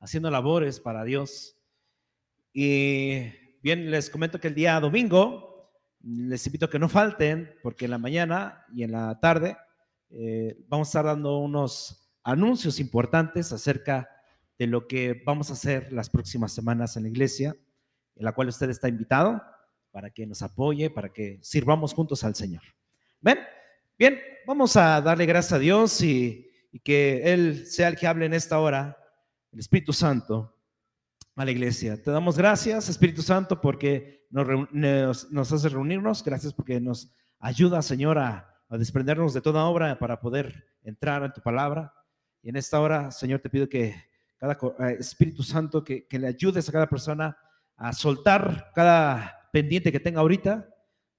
haciendo labores para Dios. Y bien, les comento que el día domingo les invito a que no falten, porque en la mañana y en la tarde eh, vamos a estar dando unos anuncios importantes acerca de lo que vamos a hacer las próximas semanas en la iglesia, en la cual usted está invitado para que nos apoye, para que sirvamos juntos al Señor. ¿Ven? Bien, vamos a darle gracias a Dios y, y que Él sea el que hable en esta hora el Espíritu Santo a la iglesia. Te damos gracias, Espíritu Santo, porque nos, nos, hace reunirnos. Gracias porque nos ayuda, Señor, a, desprendernos de toda obra para poder entrar en tu palabra. Y en esta hora, Señor, te pido que cada eh, Espíritu Santo, que, que le ayudes a cada persona a soltar cada pendiente que tenga ahorita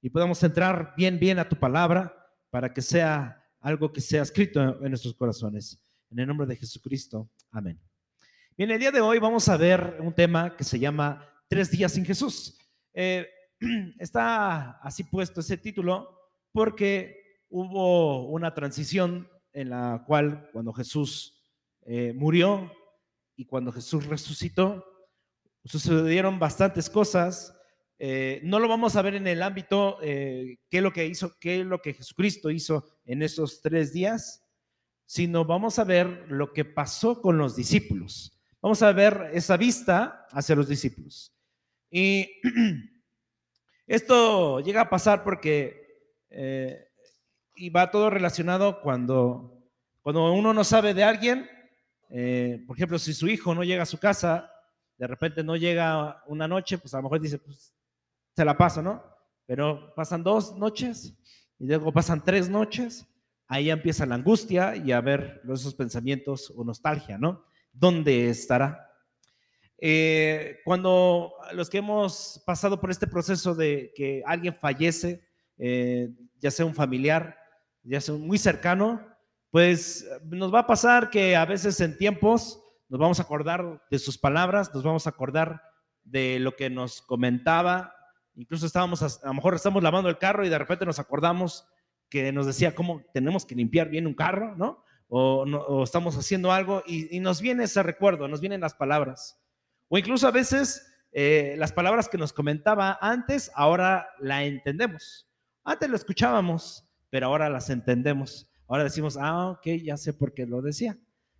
y podamos entrar bien, bien a tu palabra para que sea algo que sea escrito en nuestros corazones. En el nombre de Jesucristo. Amén. Bien, el día de hoy vamos a ver un tema que se llama Tres días sin Jesús. Eh, está así puesto ese título porque hubo una transición en la cual cuando Jesús eh, murió y cuando Jesús resucitó, sucedieron bastantes cosas. Eh, no lo vamos a ver en el ámbito qué es lo que hizo, qué es lo que Jesucristo hizo en esos tres días, sino vamos a ver lo que pasó con los discípulos. Vamos a ver esa vista hacia los discípulos. Y esto llega a pasar porque, eh, y va todo relacionado cuando, cuando uno no sabe de alguien, eh, por ejemplo, si su hijo no llega a su casa, de repente no llega una noche, pues a lo mejor dice, pues se la pasa, ¿no? Pero pasan dos noches y luego pasan tres noches, ahí empieza la angustia y a ver esos pensamientos o nostalgia, ¿no? ¿Dónde estará? Eh, cuando los que hemos pasado por este proceso de que alguien fallece, eh, ya sea un familiar, ya sea muy cercano, pues nos va a pasar que a veces en tiempos nos vamos a acordar de sus palabras, nos vamos a acordar de lo que nos comentaba, incluso estábamos, a, lo mejor estamos lavando el carro y de repente nos acordamos que nos decía cómo tenemos que limpiar bien un carro, ¿no? O, estamos haciendo algo y, nos viene ese recuerdo, nos vienen las palabras. O incluso a veces eh, las palabras que nos comentaba antes, ahora la entendemos. Antes lo escuchábamos, pero ahora las entendemos. Ahora decimos, ah, ok, ya sé por qué lo decía.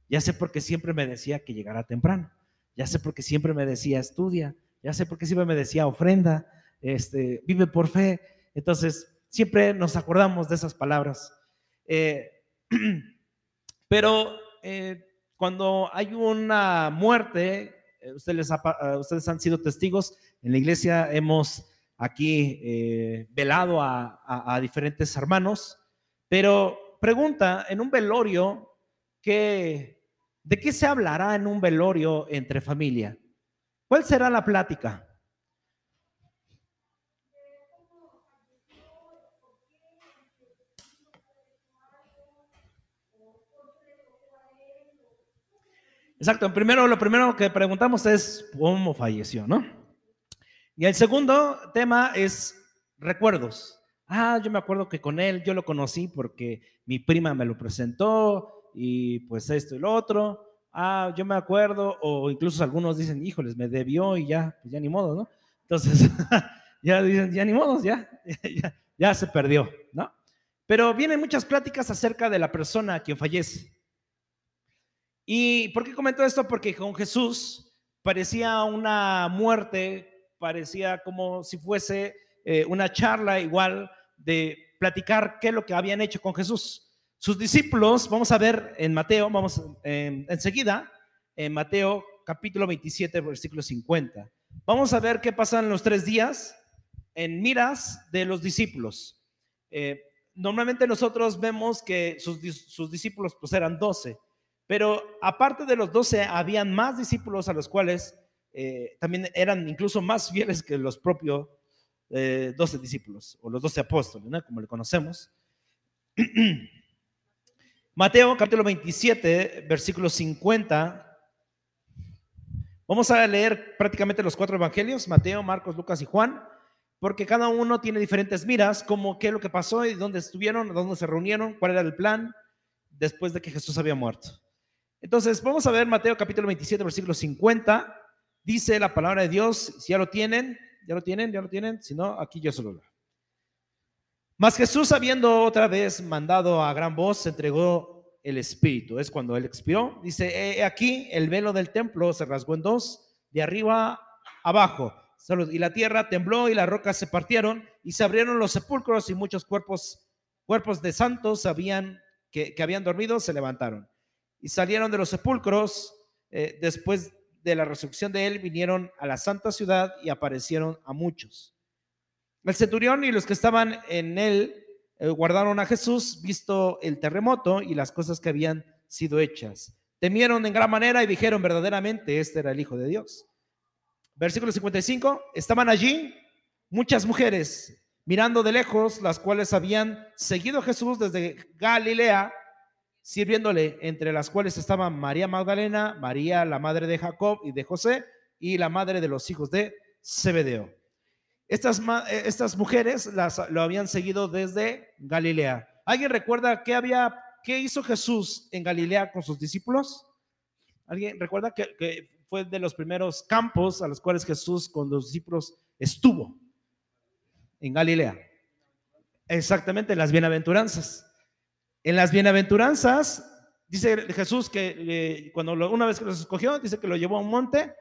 Ya sé por qué siempre me decía que llegara temprano. Ya sé por qué siempre me decía estudia. Ya sé por qué siempre me decía ofrenda. Este, vive por fe. Entonces, siempre nos acordamos de esas palabras. Eh, Pero eh, cuando hay una muerte, eh, ustedes, eh, ustedes, han sido testigos, en la iglesia hemos aquí velado a, diferentes hermanos, pero pregunta, en un velorio, ¿de qué se hablará en un velorio entre familia? ¿Cuál será la plática? Exacto, primero, lo primero que preguntamos es cómo falleció, ¿no? Y el segundo tema es recuerdos. Ah, yo me acuerdo que con él yo lo conocí porque mi prima me lo presentó y pues esto y lo otro. Ah, yo me acuerdo, o incluso algunos dicen, híjoles, me debió y ya, pues ya ni modo, ¿no? Entonces, ya dicen, ya ni modo, ya, ya, ya se perdió, ¿no? Pero vienen muchas pláticas acerca de la persona a quien fallece. ¿Y por qué comento esto? Porque con Jesús parecía una muerte, parecía como si fuese eh, una charla igual de platicar qué es lo que habían hecho con Jesús. Sus discípulos, vamos a ver en Mateo, vamos enseguida, en Mateo capítulo 27, versículo 50. Vamos a ver qué pasan los tres días en miras de los discípulos. Eh, normalmente nosotros vemos que sus, sus discípulos pues eran doce pero aparte de los doce, habían más discípulos a los cuales eh, también eran incluso más fieles que los propios eh, doce discípulos, o los doce apóstoles, como le conocemos. Mateo capítulo 27, versículo 50. Vamos a leer prácticamente los cuatro evangelios, Mateo, Marcos, Lucas y Juan, porque cada uno tiene diferentes miras, como qué es lo que pasó y dónde estuvieron, dónde se reunieron, cuál era el plan después de que Jesús había muerto. Entonces, vamos a ver Mateo capítulo 27, versículo 50. Dice la palabra de Dios, si ya lo tienen, ya lo tienen, ya lo tienen, si no, aquí yo solo lo Mas Jesús, habiendo otra vez mandado a gran voz, entregó el Espíritu. Es cuando él expiró. Dice, aquí el velo del templo se rasgó en dos, de arriba abajo. Y la tierra tembló y las rocas se partieron y se abrieron los sepulcros y muchos cuerpos, cuerpos de santos habían, que, habían dormido se levantaron. Y salieron de los sepulcros eh, después de la resurrección de él, vinieron a la santa ciudad y aparecieron a muchos. El centurión y los que estaban en él eh, guardaron a Jesús, visto el terremoto y las cosas que habían sido hechas. Temieron en gran manera y dijeron verdaderamente, este era el Hijo de Dios. Versículo 55, estaban allí muchas mujeres mirando de lejos, las cuales habían seguido a Jesús desde Galilea sirviéndole, entre las cuales estaban María Magdalena, María, la madre de Jacob y de José, y la madre de los hijos de Zebedeo. Estas, eh, estas mujeres las, lo habían seguido desde Galilea. ¿Alguien recuerda qué había, qué hizo Jesús en Galilea con sus discípulos? ¿Alguien recuerda que, que fue de los primeros campos a los cuales Jesús con los discípulos estuvo en Galilea? Exactamente, las bienaventuranzas. En las bienaventuranzas, dice Jesús que eh, cuando una vez que los escogió, dice que lo llevó a un monte.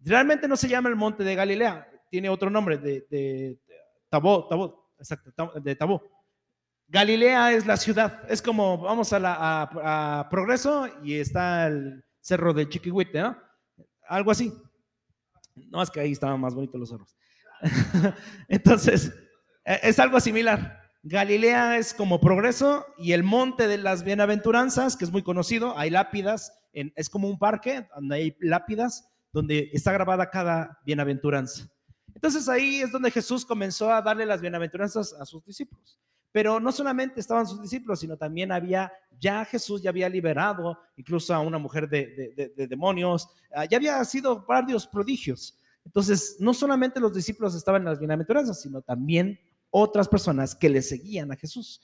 Realmente no se llama el monte de Galilea, tiene otro nombre, de, de, Tabó, exacto, de. Galilea es la ciudad, es como vamos a, la, Progreso y está el cerro de Chiquihuite, ¿no? Algo así. No más que ahí estaban más bonitos los cerros. Entonces, e, es algo similar. Galilea es como progreso y el monte de las bienaventuranzas, que es muy conocido, hay lápidas, es como un parque donde hay lápidas donde está grabada cada bienaventuranza. Entonces ahí es donde Jesús comenzó a darle las bienaventuranzas a sus discípulos. Pero no solamente estaban sus discípulos, sino también había, ya Jesús ya había liberado incluso a una mujer de, de demonios, ah, ya había sido varios prodigios. Entonces, no solamente los discípulos estaban en las bienaventuranzas, sino también otras personas que le seguían a Jesús.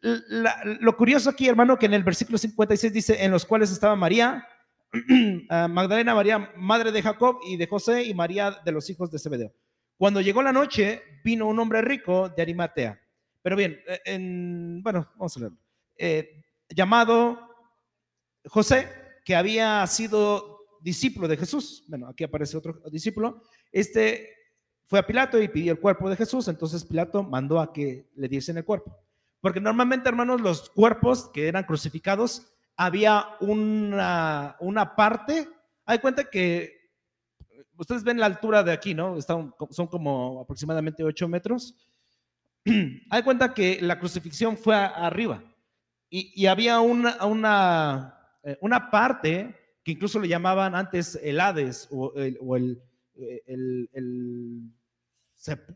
lo curioso aquí, hermano, que en el versículo 56 dice, en los cuales estaba María, ah, Magdalena, María, madre de Jacob y de José, y María de los hijos de Zebedeo. Cuando llegó la noche, vino un hombre rico de Arimatea. Pero bien, eh, en, bueno, vamos a leerlo. Eh, llamado José, que había sido discípulo de Jesús. Bueno, aquí aparece otro discípulo. Este fue a Pilato y pidió el cuerpo de Jesús, entonces Pilato mandó a que le diesen el cuerpo. Porque normalmente, hermanos, los cuerpos que eran crucificados, había una, una parte, hay cuenta que ustedes ven la altura de aquí, ¿no? Están, son como aproximadamente 8 metros. hay cuenta que la crucifixión fue arriba y, había una, una, eh, una parte que incluso le llamaban antes el Hades o el,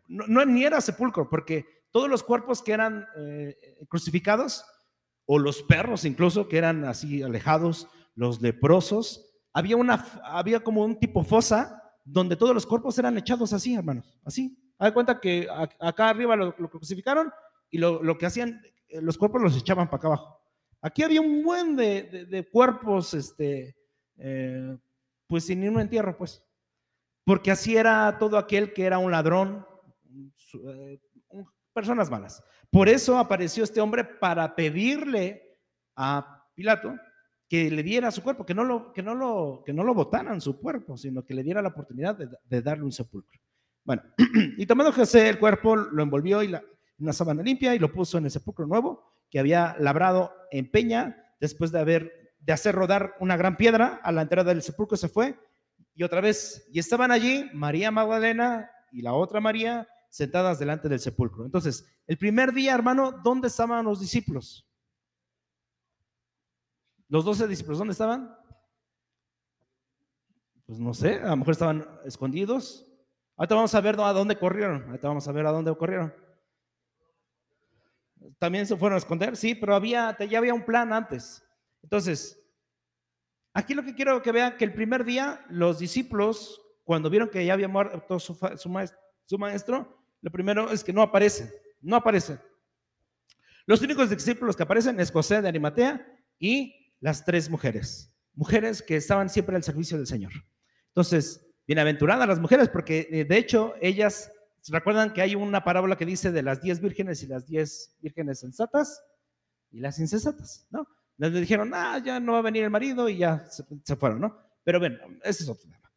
no, ni era sepulcro, porque todos los cuerpos que eran eh, crucificados, o los perros incluso, que eran así alejados, los leprosos, había, una, había como un tipo fosa donde todos los cuerpos eran echados así, hermanos, así. Hay cuenta que acá arriba lo, crucificaron y lo, que hacían, eh, los cuerpos los echaban para acá abajo. Aquí había un buen de, cuerpos, este, pues sin ningún entierro, pues porque así era todo aquel que era un ladrón, eh, personas malas. Por eso apareció este hombre para pedirle a Pilato que le diera su cuerpo, que no lo, que no lo, que no lo botaran su cuerpo, sino que le diera la oportunidad de, darle un sepulcro. Bueno, y tomando José el cuerpo, lo envolvió y la, una sábana limpia y lo puso en el sepulcro nuevo que había labrado en peña después de haber de hacer rodar una gran piedra a la entrada del sepulcro se fue y otra vez, y estaban allí María Magdalena y la otra María sentadas delante del sepulcro. Entonces, el primer día, hermano, ¿dónde estaban los discípulos? Los doce discípulos, ¿dónde estaban? Pues no sé, a lo mejor estaban escondidos. Ahorita vamos a ver a dónde corrieron. Ahorita vamos a ver a dónde corrieron. También se fueron a esconder, sí, pero había, ya había un plan antes. Entonces, Aquí lo que quiero que vean que el primer día los discípulos, cuando vieron que ya había muerto su, maestro, lo primero es que no aparecen, no aparecen. Los únicos discípulos que aparecen es José de Arimatea y las tres mujeres. mujeres que estaban siempre al servicio del Señor. Entonces, bienaventuradas las mujeres, porque eh, de hecho ellas, ¿se recuerdan que hay una parábola que dice de las diez vírgenes y las diez vírgenes sensatas y las insensatas, ¿no? Les dijeron, ah, ya no va a venir el marido y ya se, fueron, ¿no? Pero bueno, ese es otro tema.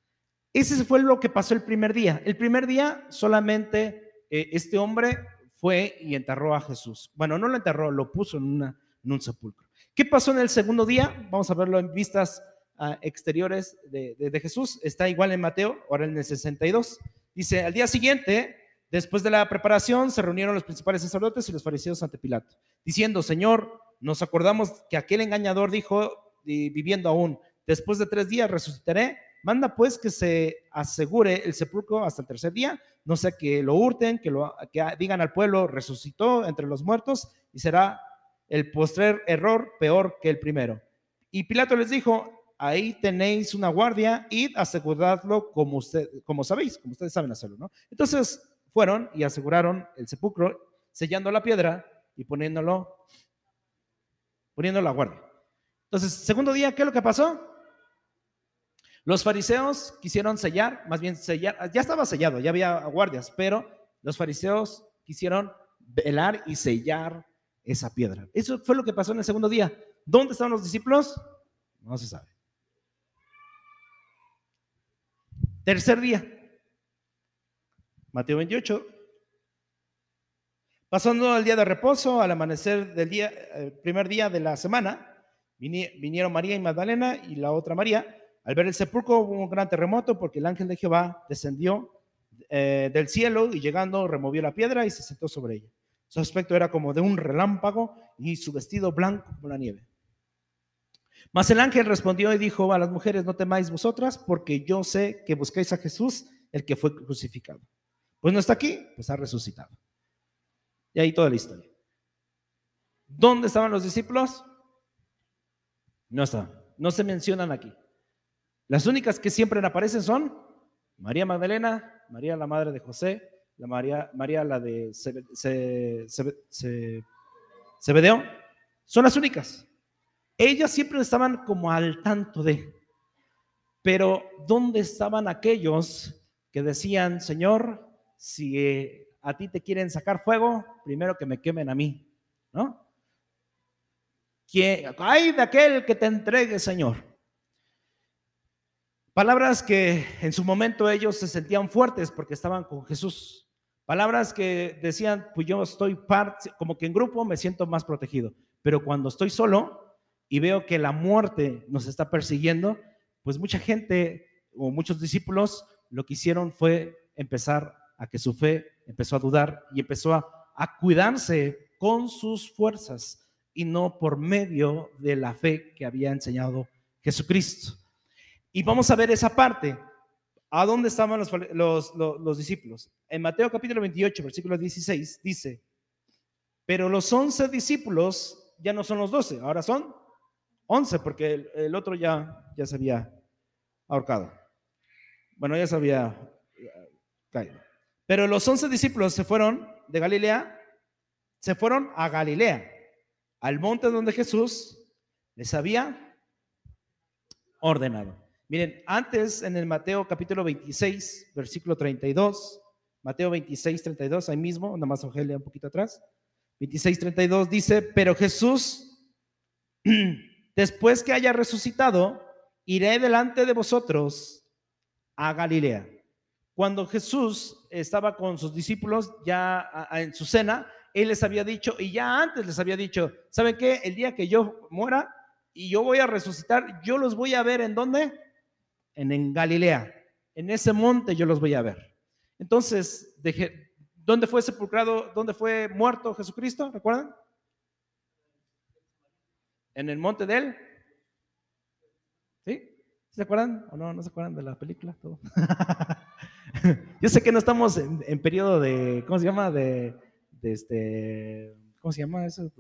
Ese fue lo que pasó el primer día. El primer día solamente eh, este hombre fue y enterró a Jesús. Bueno, no lo enterró, lo puso en, una, en un sepulcro. ¿Qué pasó en el segundo día? Vamos a verlo en vistas uh, exteriores de, de, de, Jesús. Está igual en Mateo, ahora en el 62. Dice, al día siguiente, después de la preparación, se reunieron los principales sacerdotes y los fariseos ante Pilato, diciendo, Señor, nos acordamos que aquel engañador dijo, viviendo aún, después de tres días resucitaré. Manda pues que se asegure el sepulcro hasta el tercer día, no sea que lo hurten, que, lo, que digan al pueblo, resucitó entre los muertos y será el postrer error peor que el primero. Y Pilato les dijo, ahí tenéis una guardia, id aseguradlo como, usted, como sabéis, como ustedes saben hacerlo, ¿no? Entonces fueron y aseguraron el sepulcro, sellando la piedra y poniéndolo, poniendo la guardia. Entonces, segundo día, ¿qué es lo que pasó? Los fariseos quisieron sellar, más bien sellar, ya estaba sellado, ya había guardias, pero los fariseos quisieron velar y sellar esa piedra. Eso fue lo que pasó en el segundo día. ¿Dónde estaban los discípulos? No se sabe. Tercer día. Mateo 28. Pasando al día de reposo, al amanecer del día, el primer día de la semana, vinieron María y Magdalena y la otra María al ver el sepulcro hubo un gran terremoto porque el ángel de Jehová descendió eh, del cielo y llegando removió la piedra y se sentó sobre ella. Su aspecto era como de un relámpago y su vestido blanco como la nieve. Mas el ángel respondió y dijo a las mujeres, no temáis vosotras, porque yo sé que buscáis a Jesús, el que fue crucificado. Pues no está aquí, pues ha resucitado. Y ahí toda la historia. ¿Dónde estaban los discípulos? No estaban, no se mencionan aquí. Las únicas que siempre aparecen son María Magdalena, María la madre de José, la María, María la de Zebedeo. Son las únicas. Ellas siempre estaban como al tanto de. Pero ¿dónde estaban aquellos que decían, Señor, si a ti te quieren sacar fuego, primero que me quemen a mí, ¿no? Hay de aquel que te entregue, Señor. Palabras que en su momento ellos se sentían fuertes porque estaban con Jesús. Palabras que decían, pues yo estoy parte, como que en grupo me siento más protegido. Pero cuando estoy solo y veo que la muerte nos está persiguiendo, pues mucha gente o muchos discípulos lo que hicieron fue empezar a que su fe empezó a dudar y empezó a, a cuidarse con sus fuerzas y no por medio de la fe que había enseñado Jesucristo. Y vamos a ver esa parte. ¿A dónde estaban los, los, los, los, discípulos? En Mateo capítulo 28, versículo 16, dice, pero los once discípulos ya no son los doce, ahora son once, porque el, el, otro ya, ya se había ahorcado. Bueno, ya se había eh, caído. Pero los once discípulos se fueron de Galilea, se fueron a Galilea, al monte donde Jesús les había ordenado. Miren, antes en el Mateo capítulo 26, versículo 32, Mateo 26, 32, ahí mismo, nada más Ojelia un poquito atrás, 26, 32 dice, pero Jesús, después que haya resucitado, iré delante de vosotros a Galilea. Cuando Jesús estaba con sus discípulos ya en su cena, Él les había dicho, y ya antes les había dicho, ¿saben qué? El día que yo muera y yo voy a resucitar, yo los voy a ver en dónde? en, Galilea. En ese monte yo los voy a ver. Entonces, ¿dónde fue sepulcrado, dónde fue muerto Jesucristo? ¿Recuerdan? En el monte de él. ¿Sí? ¿Se acuerdan? ¿O no? ¿No se acuerdan de la película? Todo. Yo sé que no estamos en, periodo de, ¿cómo se llama? De, este, ¿cómo se llama eso?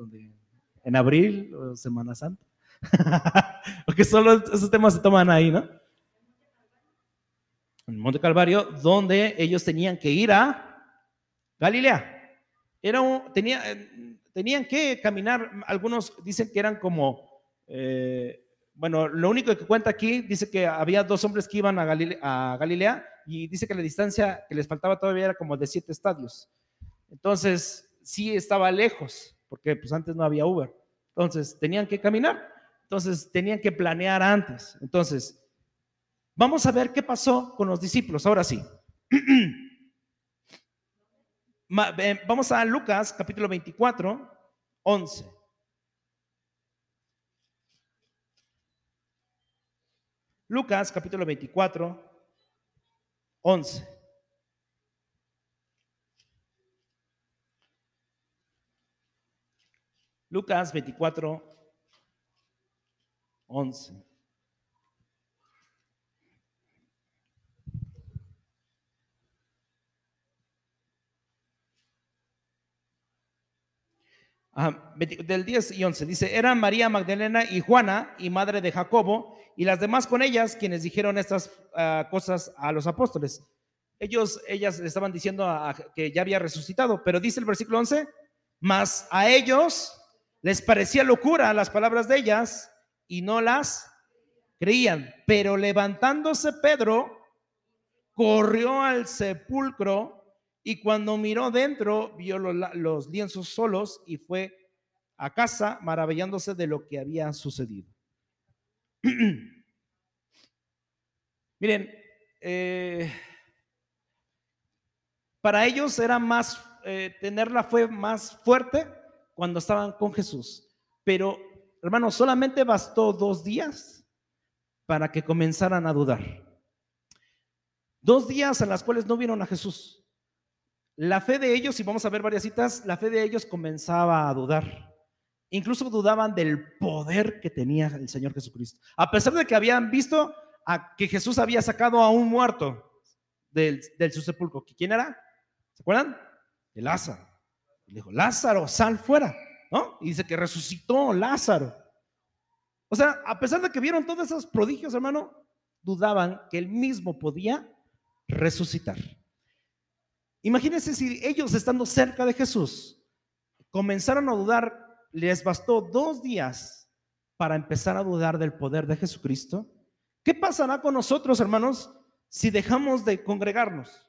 En abril o Semana Santa. Porque solo esos temas se toman ahí, ¿no? en Monte Calvario, donde ellos tenían que ir a Galilea. Era un, tenía, tenían que caminar, algunos dicen que eran como, eh, bueno, lo único que cuenta aquí dice que había dos hombres que iban a, Galilea y dice que la distancia que les faltaba todavía era como de siete estadios. Entonces, sí estaba lejos, porque pues antes no había Uber. Entonces, tenían que caminar. Entonces, tenían que planear antes. Entonces, vamos a ver qué pasó con los discípulos. Ahora sí. Vamos a Lucas capítulo 24, 11. Lucas capítulo 24, 11. Lucas 24, 11. Del 10 y 11 dice, eran María Magdalena y Juana y madre de Jacobo y las demás con ellas quienes dijeron estas ah, cosas a los apóstoles. Ellos, ellas le estaban diciendo que ya había resucitado, pero dice el versículo 11, mas a ellos les parecía locura las palabras de ellas y no las creían. Pero levantándose Pedro, corrió al sepulcro y cuando miró dentro, vio los, lienzos solos y fue a casa maravillándose de lo que había sucedido. Miren, eh, para ellos era más, eh, tener la fe más fuerte cuando estaban con Jesús. Pero, hermanos, solamente bastó dos días para que comenzaran a dudar. Dos días en las cuales no vieron a Jesús. La fe de ellos, y vamos a ver varias citas, la fe de ellos comenzaba a dudar. Incluso dudaban del poder que tenía el Señor Jesucristo. A pesar de que habían visto a que Jesús había sacado a un muerto del, del su sepulcro. ¿Quién era? ¿Se acuerdan? El Lázaro. Le dijo, Lázaro, sal fuera. ¿No? Y dice que resucitó Lázaro. O sea, a pesar de que vieron todos esos prodigios, hermano, dudaban que él mismo podía resucitar. Imagínense si ellos estando cerca de Jesús comenzaron a dudar, les bastó dos días para empezar a dudar del poder de Jesucristo. ¿Qué pasará con nosotros, hermanos, si dejamos de congregarnos?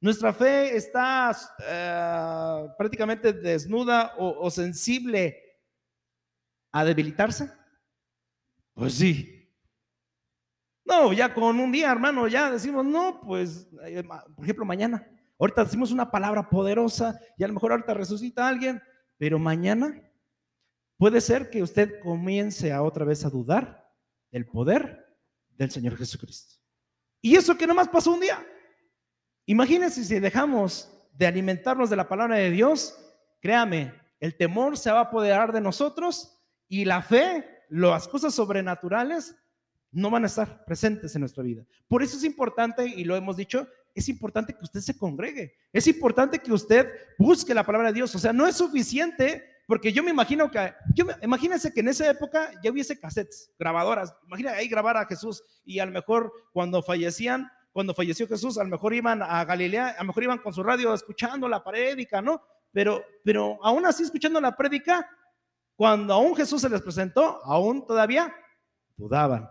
Nuestra fe está eh, prácticamente desnuda o, o sensible a debilitarse. Pues sí. No, ya con un día, hermano, ya decimos, no, pues, eh, por ejemplo, mañana. Ahorita decimos una palabra poderosa y a lo mejor ahorita resucita a alguien, pero mañana puede ser que usted comience a otra vez a dudar del poder del Señor Jesucristo. Y eso que nomás pasó un día. Imagínense si dejamos de alimentarnos de la palabra de Dios, créame, el temor se va a apoderar de nosotros y la fe, las cosas sobrenaturales no van a estar presentes en nuestra vida. Por eso es importante, y lo hemos dicho, es importante que usted se congregue, es importante que usted busque la palabra de Dios. O sea, no es suficiente, porque yo me imagino que, imagínense que en esa época ya hubiese cassettes, grabadoras, imagínate ahí grabar a Jesús y a lo mejor cuando fallecían, cuando falleció Jesús, a lo mejor iban a Galilea, a lo mejor iban con su radio escuchando la prédica, ¿no? Pero, pero aún así escuchando la prédica, cuando aún Jesús se les presentó, aún todavía dudaban.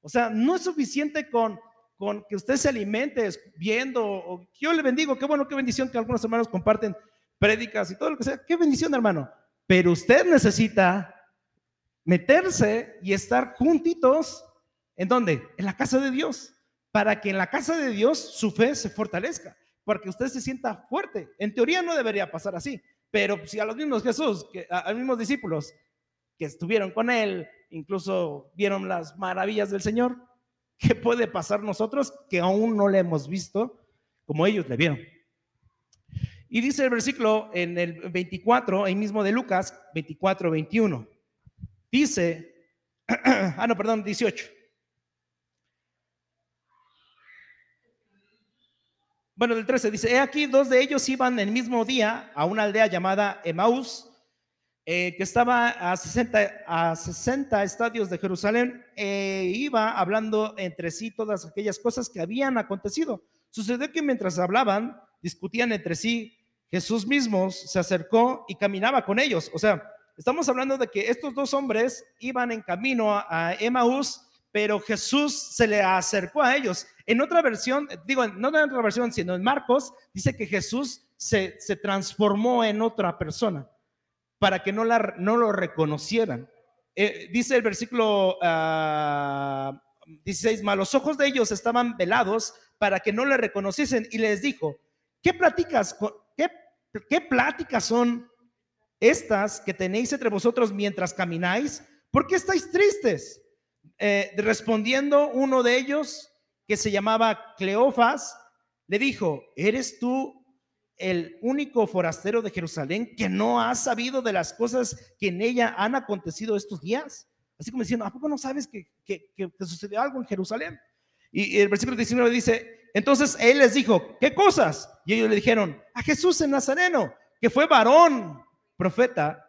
O sea, no es suficiente con con que usted se alimente viendo, yo le bendigo, qué bueno, qué bendición que algunos hermanos comparten prédicas y todo lo que sea, qué bendición hermano, pero usted necesita meterse y estar juntitos, ¿en dónde? En la casa de Dios, para que en la casa de Dios su fe se fortalezca, porque usted se sienta fuerte. En teoría no debería pasar así, pero si a los mismos Jesús, que, a los mismos discípulos que estuvieron con él, incluso vieron las maravillas del Señor, ¿Qué puede pasar nosotros que aún no le hemos visto como ellos le vieron? Y dice el versículo en el 24, ahí mismo de Lucas, 24, 21. Dice, ah, no, perdón, 18. Bueno, del 13 dice, he aquí dos de ellos iban el mismo día a una aldea llamada Emaús, eh, que estaba a 60, a 60 estadios de Jerusalén, e iba hablando entre sí todas aquellas cosas que habían acontecido. Sucedió que mientras hablaban, discutían entre sí, Jesús mismo se acercó y caminaba con ellos. O sea, Estamos hablando de que estos dos hombres iban en camino a, Emmaús, pero Jesús se le acercó a ellos. En otra versión, digo, no en otra versión, sino en Marcos, dice que Jesús se, transformó en otra persona para que no, la, no lo reconocieran. Eh, dice el versículo 16, ah, más los ojos de ellos estaban velados para que no le reconociesen y les dijo, ¿qué pláticas, qué, qué pláticas son estas que tenéis entre vosotros mientras camináis? ¿Por qué estáis tristes? Eh, respondiendo uno de ellos, que se llamaba Cleofas, le dijo, ¿eres tú el único forastero de Jerusalén que no ha sabido de las cosas que en ella han acontecido estos días? Así como diciendo, ¿a poco no sabes que, que, sucedió algo en Jerusalén? Y el versículo 19 dice, entonces él les dijo, ¿qué cosas? Y ellos le dijeron, a Jesús en Nazareno, que fue varón, profeta,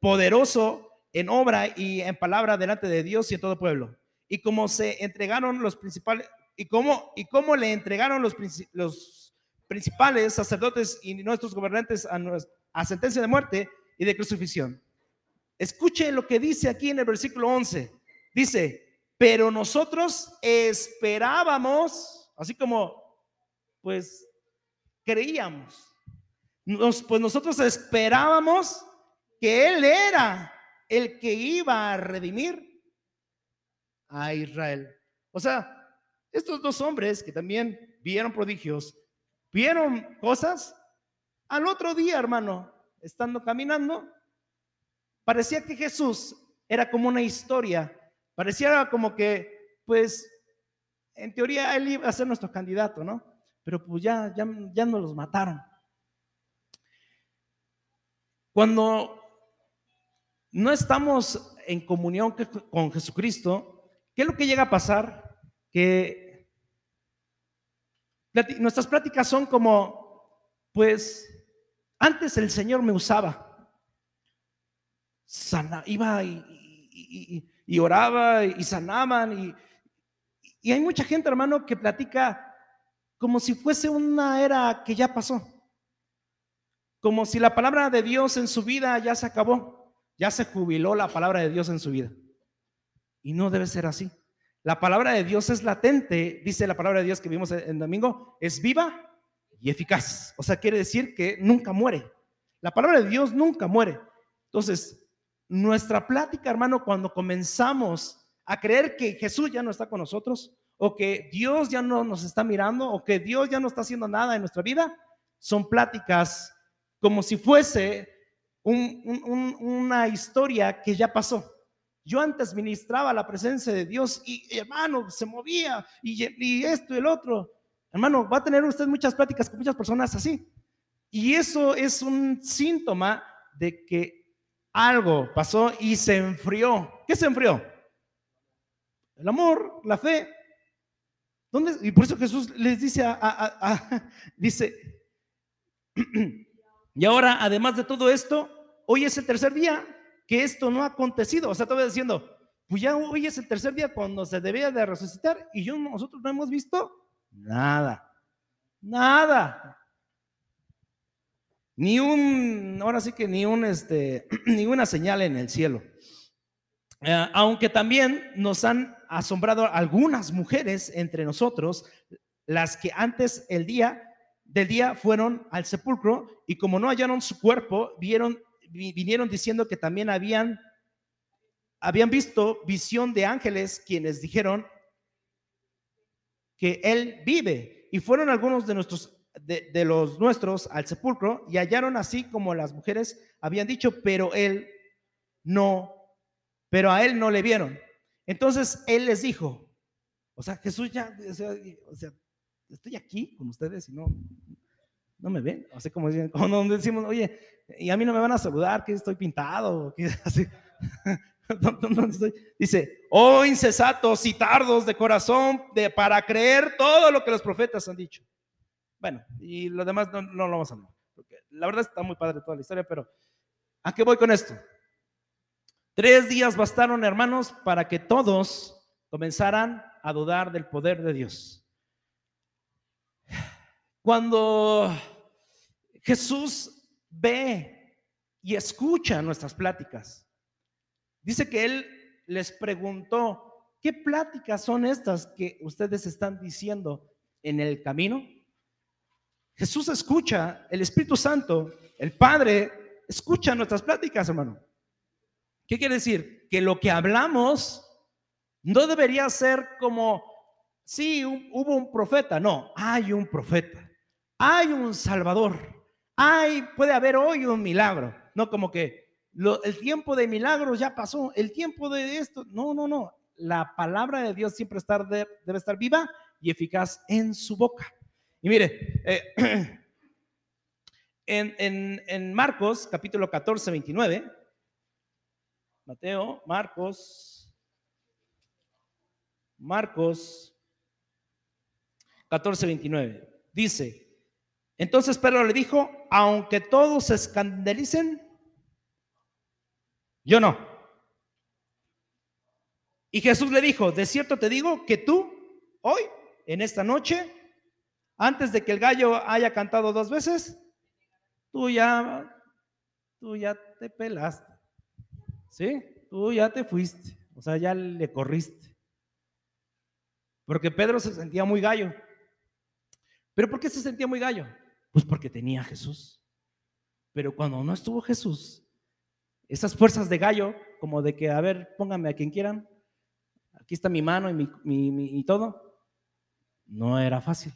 poderoso en obra y en palabra delante de Dios y en todo pueblo. Y como se entregaron los principales, y cómo, y cómo le entregaron los, los principales sacerdotes y nuestros gobernantes a, sentencia de muerte y de crucifixión. Escuche lo que dice aquí en el versículo 11. Dice, pero nosotros esperábamos, así como, pues, creíamos. pues nosotros esperábamos que Él era el que iba a redimir a Israel. O sea, estos dos hombres que también vieron prodigios, vieron cosas, al otro día, hermano, estando caminando, parecía que Jesús era como una historia Pareciera como que, pues, en teoría él iba a ser nuestro candidato, ¿no? Pero pues ya, ya, ya nos los mataron. Cuando no estamos en comunión con Jesucristo, ¿qué es lo que llega a pasar? Que nuestras pláticas son como, pues, antes el Señor me usaba. Sana, iba y, y oraba y sanaban. Y, y hay mucha gente, hermano, que platica como si fuese una era que ya pasó. Como si la palabra de Dios en su vida ya se acabó. Ya se jubiló la palabra de Dios en su vida. Y no debe ser así. La palabra de Dios es latente, dice la palabra de Dios que vimos en domingo, es viva y eficaz. O sea, quiere decir que nunca muere. La palabra de Dios nunca muere. Entonces, nuestra plática, hermano, cuando comenzamos a creer que Jesús ya no está con nosotros, o que Dios ya no nos está mirando, o que Dios ya no está haciendo nada en nuestra vida, son pláticas como si fuese una historia que ya pasó. Yo antes ministraba la presencia de Dios y, hermano, se movía y, esto y el otro. Hermano, va a tener usted muchas pláticas con muchas personas así. Y eso es un síntoma de que algo pasó y se enfrió. ¿Qué se enfrió? El amor, la fe. ¿Dónde? Y por eso Jesús les dice, a, dice, y ahora además de todo esto, hoy es el tercer día que esto no ha acontecido. O sea, estaba diciendo, pues ya hoy es el tercer día cuando se debía de resucitar y yo nosotros no hemos visto nada, nada ni un, ahora sí que ni un, este, ninguna señal en el cielo. Eh, aunque también nos han asombrado algunas mujeres entre nosotros, las que antes el día del día fueron al sepulcro y como no hallaron su cuerpo, vieron, vinieron diciendo que también habían, habían visto visión de ángeles quienes dijeron que él vive. Y fueron algunos de nuestros de, los nuestros al sepulcro y hallaron así como las mujeres habían dicho, pero él no, pero a él no le vieron. Entonces él les dijo, o sea, Jesús ya, o sea, estoy aquí con ustedes y no, no me ven. O sea, como, cuando decimos, oye, y a mí no me van a saludar, que estoy pintado, que así. Dice, oh incesatos y tardos de corazón de, para creer todo lo que los profetas han dicho. Bueno, y lo demás no, lo vamos a hablar. Porque la verdad está muy padre toda la historia, pero ¿a qué voy con esto? Tres días bastaron, hermanos, para que todos comenzaran a dudar del poder de Dios. Cuando Jesús ve y escucha nuestras pláticas. Dice que Él les preguntó, ¿qué pláticas son estas que ustedes están diciendo en el camino? Jesús escucha, el Espíritu Santo, el Padre, escucha nuestras pláticas, hermano. ¿Qué quiere decir? Que lo que hablamos no debería ser como, sí, hubo un profeta, no, hay un profeta, hay un Salvador, hay, puede haber hoy un milagro, no como que el tiempo de milagros ya pasó, el tiempo de esto, no, no, no, la palabra de Dios siempre debe estar viva y eficaz en su boca. Y mire, eh, en, Marcos capítulo 14, 29, Mateo, Marcos, Marcos 14, 29, dice, entonces Pedro le dijo, aunque todos se escandalicen, yo no. Y Jesús le dijo, de cierto te digo que tú, hoy, en esta noche, antes de que el gallo haya cantado dos veces, tú ya, tú ya te pelaste. ¿Sí? Tú ya te fuiste. O sea, ya le corriste. Porque Pedro se sentía muy gallo. ¿Pero por qué se sentía muy gallo? Pues porque tenía a Jesús. Pero cuando no estuvo Jesús, esas fuerzas de gallo, como de que, a ver, pónganme a quien quieran, aquí está mi mano y, mi, y todo, no era fácil.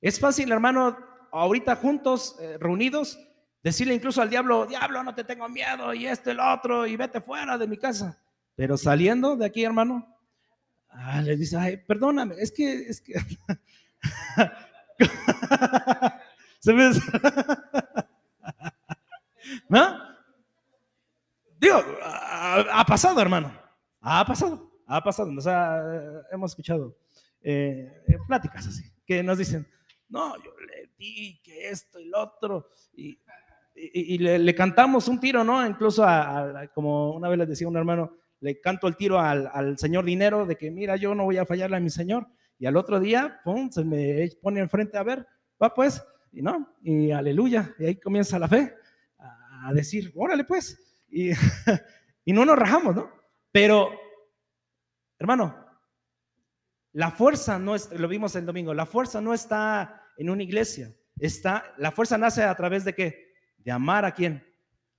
Es fácil, hermano, ahorita juntos, eh, reunidos, decirle incluso al diablo, diablo, no te tengo miedo, y esto lo otro, y vete fuera de mi casa. Pero saliendo de aquí, hermano, ah, le dice, ay, perdóname, es que, es que... ¿Se ¿No? Digo, ha, pasado, hermano. Ha pasado, ha pasado. O sea, hemos escuchado eh, pláticas así, que nos dicen, no, yo le di que esto y lo otro, y, le, cantamos un tiro, ¿no? Incluso, como una vez les decía un hermano, le canto el tiro al, señor dinero de que, mira, yo no voy a fallarle a mi señor, y al otro día, pum, se me pone enfrente a ver, va pues, y no, y aleluya, y ahí comienza la fe a decir, órale pues, y, y no nos rajamos, ¿no? Pero, hermano, la fuerza no es, lo vimos el domingo, la fuerza no está en una iglesia. Está, la fuerza nace a través de qué? De amar a quién?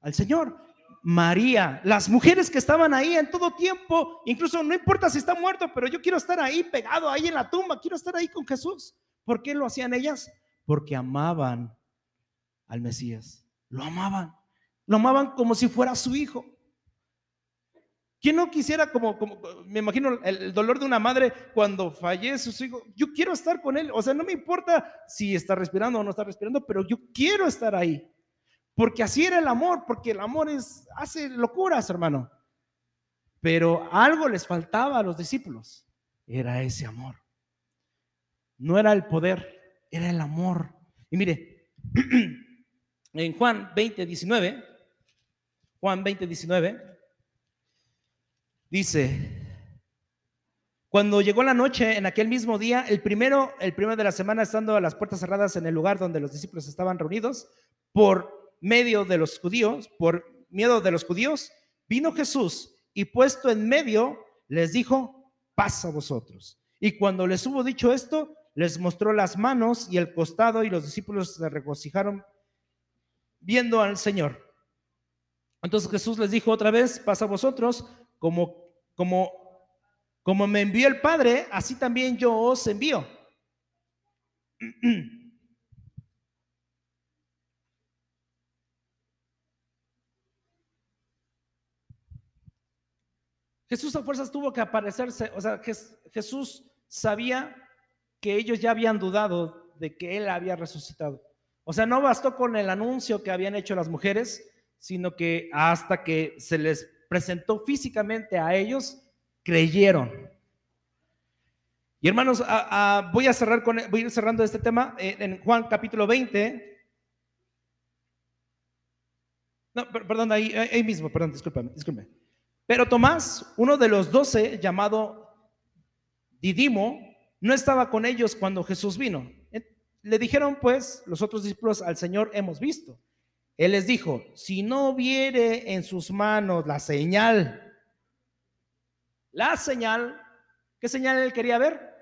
Al Señor. María, las mujeres que estaban ahí en todo tiempo, incluso no importa si está muerto, pero yo quiero estar ahí pegado ahí en la tumba, quiero estar ahí con Jesús. ¿Por qué lo hacían ellas? Porque amaban al Mesías. Lo amaban. Lo amaban como si fuera su hijo. ¿Quién no quisiera, como, como me imagino el, dolor de una madre cuando fallece su hijo? Yo quiero estar con él. O sea, no me importa si está respirando o no está respirando, pero yo quiero estar ahí. Porque así era el amor, porque el amor es, hace locuras, hermano. Pero algo les faltaba a los discípulos. Era ese amor. No era el poder, era el amor. Y mire, en Juan 20, 19, Juan 20, 19. Dice, cuando llegó la noche en aquel mismo día, el primero, el primero de la semana, estando a las puertas cerradas en el lugar donde los discípulos estaban reunidos, por medio de los judíos, por miedo de los judíos, vino Jesús y puesto en medio, les dijo, pasa vosotros. Y cuando les hubo dicho esto, les mostró las manos y el costado y los discípulos se regocijaron viendo al Señor. Entonces Jesús les dijo otra vez, pasa vosotros, como como, como me envió el Padre, así también yo os envío. Jesús a fuerzas tuvo que aparecerse, o sea, Jesús sabía que ellos ya habían dudado de que Él había resucitado. O sea, no bastó con el anuncio que habían hecho las mujeres, sino que hasta que se les presentó físicamente a ellos, creyeron. Y hermanos, voy a cerrar con, voy a ir cerrando este tema en, Juan capítulo 20. No, perdón, ahí, ahí mismo, perdón, discúlpame, discúlpame. Pero Tomás, uno de los doce, llamado Didimo, no estaba con ellos cuando Jesús vino. Le dijeron pues los otros discípulos al Señor hemos visto. Él les dijo, si no viere en sus manos la señal, la señal, ¿qué señal él quería ver?